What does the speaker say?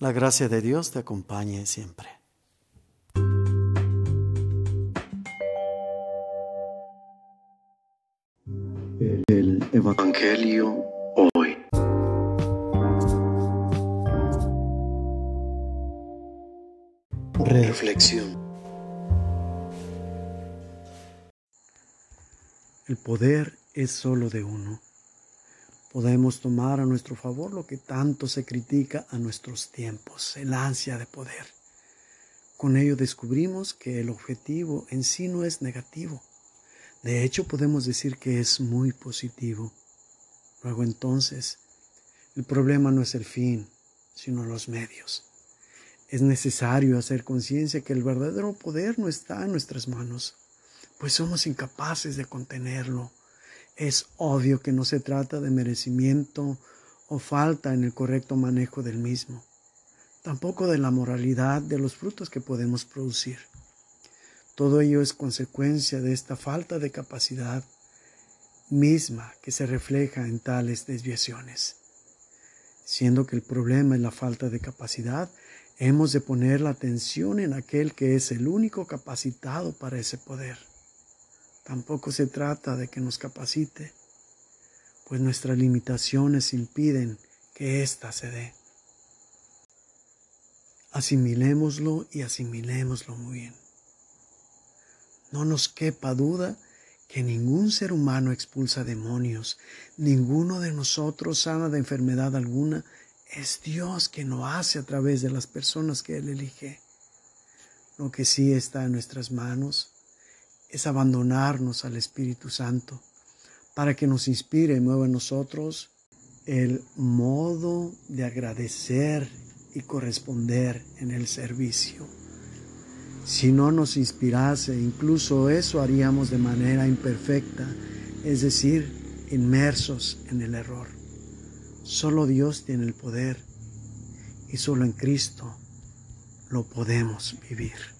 La gracia de Dios te acompañe siempre. El Evangelio hoy. Reflexión. El poder es solo de uno. Podemos tomar a nuestro favor lo que tanto se critica a nuestros tiempos, el ansia de poder. Con ello descubrimos que el objetivo en sí no es negativo. De hecho, podemos decir que es muy positivo. Luego entonces, el problema no es el fin, sino los medios. Es necesario hacer conciencia que el verdadero poder no está en nuestras manos, pues somos incapaces de contenerlo es obvio que no se trata de merecimiento o falta en el correcto manejo del mismo, tampoco de la moralidad de los frutos que podemos producir. Todo ello es consecuencia de esta falta de capacidad misma que se refleja en tales desviaciones. Siendo que el problema es la falta de capacidad, hemos de poner la atención en aquel que es el único capacitado para ese poder. Tampoco se trata de que nos capacite, pues nuestras limitaciones impiden que ésta se dé. Asimilémoslo y asimilémoslo muy bien. No nos quepa duda que ningún ser humano expulsa demonios, ninguno de nosotros sana de enfermedad alguna, es Dios quien lo hace a través de las personas que Él elige. Lo que sí está en nuestras manos es abandonarnos al Espíritu Santo para que nos inspire y mueva en nosotros el modo de agradecer y corresponder en el servicio. Si no nos inspirase, incluso eso haríamos de manera imperfecta, es decir, inmersos en el error. Solo Dios tiene el poder y solo en Cristo lo podemos vivir.